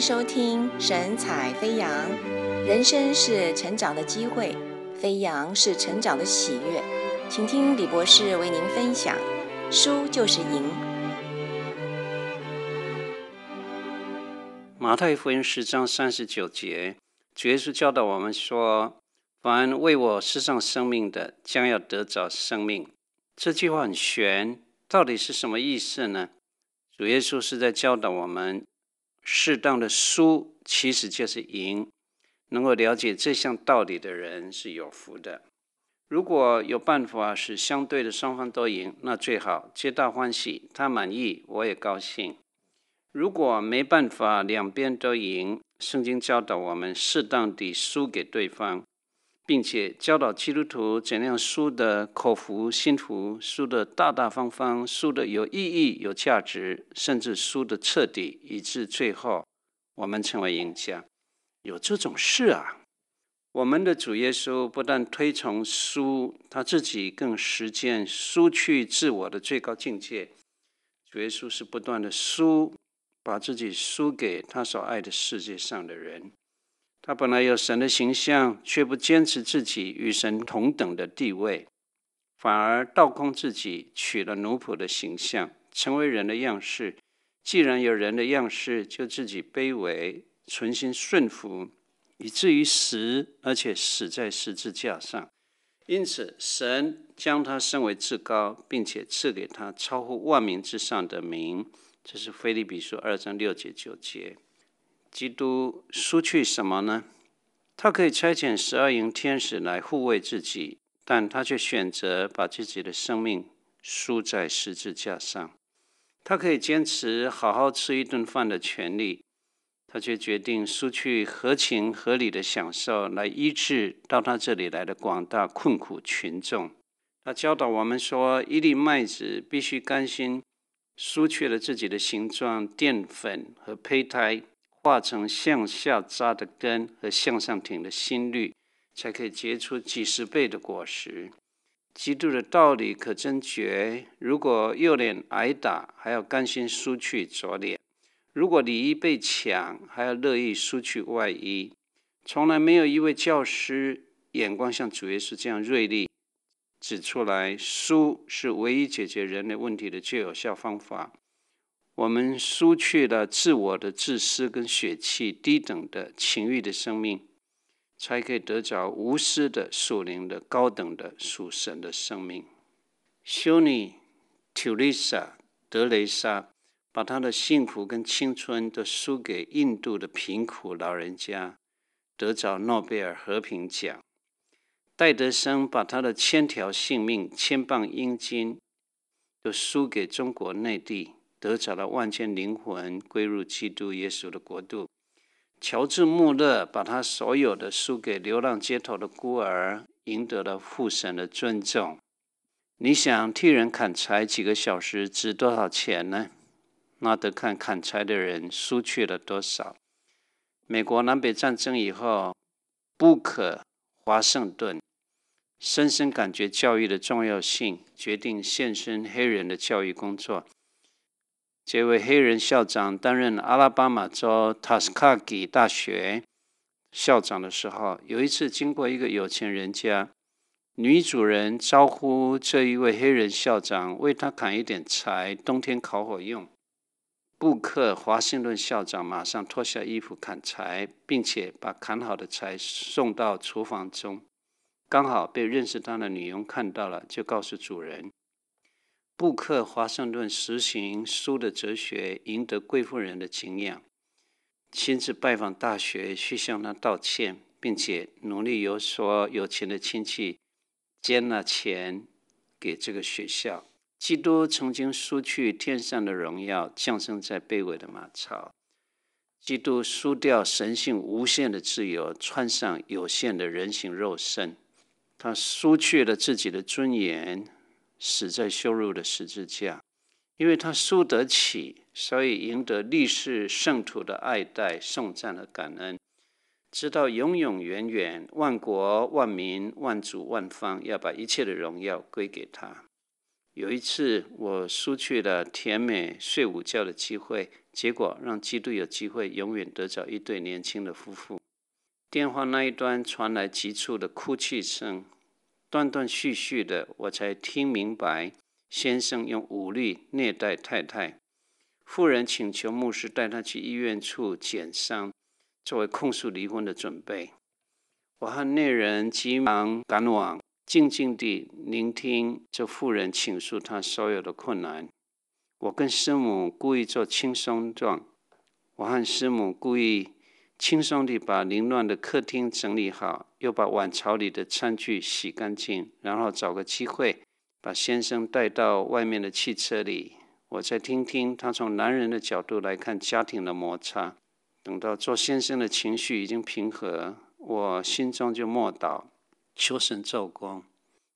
收听神采飞扬。人生是成长的机会，飞扬是成长的喜悦。请听李博士为您分享：输就是赢。马太福音十章三十九节，主耶稣教导我们说：“凡为我失丧生命的，将要得着生命。”这句话很玄，到底是什么意思呢？主耶稣是在教导我们。适当的输其实就是赢，能够了解这项道理的人是有福的。如果有办法使相对的双方都赢，那最好，皆大欢喜，他满意，我也高兴。如果没办法两边都赢，圣经教导我们适当地输给对方。并且教导基督徒怎样输得口服心服，输得大大方方，输得有意义、有价值，甚至输得彻底，以致最后我们成为赢家。有这种事啊！我们的主耶稣不但推崇输，他自己更实践输去自我的最高境界。主耶稣是不断的输，把自己输给他所爱的世界上的人。他本来有神的形象，却不坚持自己与神同等的地位，反而倒空自己，取了奴仆的形象，成为人的样式。既然有人的样式，就自己卑微，存心顺服，以至于死，而且死在十字架上。因此，神将他升为至高，并且赐给他超乎万民之上的名。这是腓立比书二章六节九节。基督输去什么呢？他可以差遣十二营天使来护卫自己，但他却选择把自己的生命输在十字架上。他可以坚持好好吃一顿饭的权利，他却决定输去合情合理的享受来医治到他这里来的广大困苦群众。他教导我们说，一粒麦子必须甘心输去了自己的形状、淀粉和胚胎。化成向下扎的根和向上挺的心率，才可以结出几十倍的果实。基督的道理可真绝！如果右脸挨打，还要甘心输去左脸；如果礼衣被抢，还要乐意输去外衣。从来没有一位教师眼光像主耶稣这样锐利，指出来输是唯一解决人类问题的最有效方法。我们输去了自我的自私跟血气，低等的情欲的生命，才可以得着无私的属灵的高等的属神的生命。修女特蕾莎德雷莎把她的幸福跟青春都输给印度的贫苦老人家，得着诺贝尔和平奖。戴德生把他的千条性命、千磅阴金都输给中国内地。得着了万千灵魂归入基督耶稣的国度。乔治·穆勒把他所有的输给流浪街头的孤儿，赢得了父神的尊重。你想替人砍柴几个小时值多少钱呢？那得看砍柴的人输去了多少。美国南北战争以后，布克·华盛顿深深感觉教育的重要性，决定献身黑人的教育工作。这位黑人校长担任阿拉巴马州塔斯卡吉大学校长的时候，有一次经过一个有钱人家，女主人招呼这一位黑人校长为他砍一点柴，冬天烤火用。布克华盛顿校长马上脱下衣服砍柴，并且把砍好的柴送到厨房中，刚好被认识他的女佣看到了，就告诉主人。布克华盛顿实行输的哲学，赢得贵妇人的敬仰。亲自拜访大学去向他道歉，并且努力由所有钱的亲戚捐了钱给这个学校。基督曾经输去天上的荣耀，降生在卑微的马槽。基督输掉神性无限的自由，穿上有限的人形肉身。他输去了自己的尊严。死在羞辱的十字架，因为他输得起，所以赢得历世圣徒的爱戴、颂赞和感恩，直到永永远远，万国万民万族万方要把一切的荣耀归给他。有一次，我失去了甜美睡午觉的机会，结果让基督有机会永远得着一对年轻的夫妇。电话那一端传来急促的哭泣声，断断续续的，我才听明白，先生用武力虐待太太。妇人请求牧师带她去医院处检伤，作为控诉离婚的准备。我和那人急忙赶往。静静地聆听这妇人倾诉她所有的困难。我跟师母故意做轻松状，我和师母故意轻松地把凌乱的客厅整理好，又把碗槽里的餐具洗干净，然后找个机会把先生带到外面的汽车里。我再听听他从男人的角度来看家庭的摩擦。等到做先生的情绪已经平和，我心中就默祷。求神照光，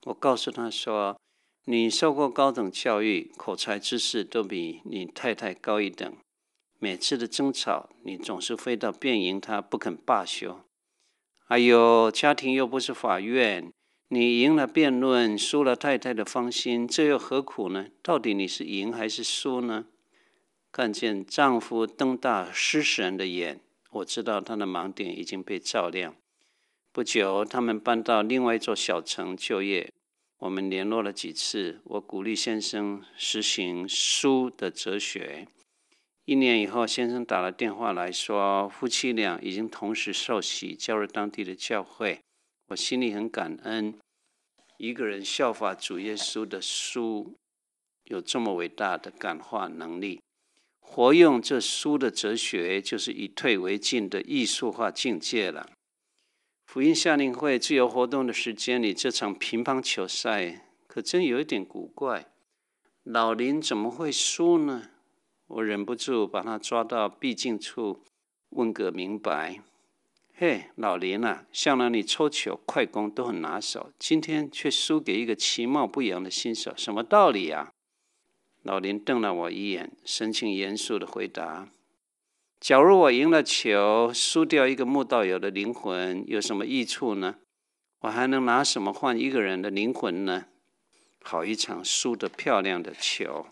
我告诉他说：“你受过高等教育，口才知识都比你太太高一等。每次的争吵，你总是飞到辩赢他，不肯罢休。哎呦，家庭又不是法院，你赢了辩论，输了太太的芳心，这又何苦呢？到底你是赢还是输呢？”看见丈夫瞪大失神的眼，我知道他的盲点已经被照亮。不久，他们搬到另外一座小城就业。我们联络了几次。我鼓励先生实行输的哲学。一年以后，先生打了电话来说，夫妻俩已经同时受洗，加入当地的教会。我心里很感恩，一个人效法主耶稣的书，有这么伟大的感化能力。活用这书的哲学，就是以退为进的艺术化境界了。福音夏令会自由活动的时间里，这场乒乓球赛可真有一点古怪。老林怎么会输呢？我忍不住把他抓到僻静处，问个明白。嘿，老林啊，向来你抽球、快攻都很拿手，今天却输给一个其貌不扬的新手，什么道理呀？老林瞪了我一眼，神情严肃地回答。假如我赢了球，输掉一个慕道友的灵魂，有什么益处呢？我还能拿什么换一个人的灵魂呢？好一场输得漂亮的球！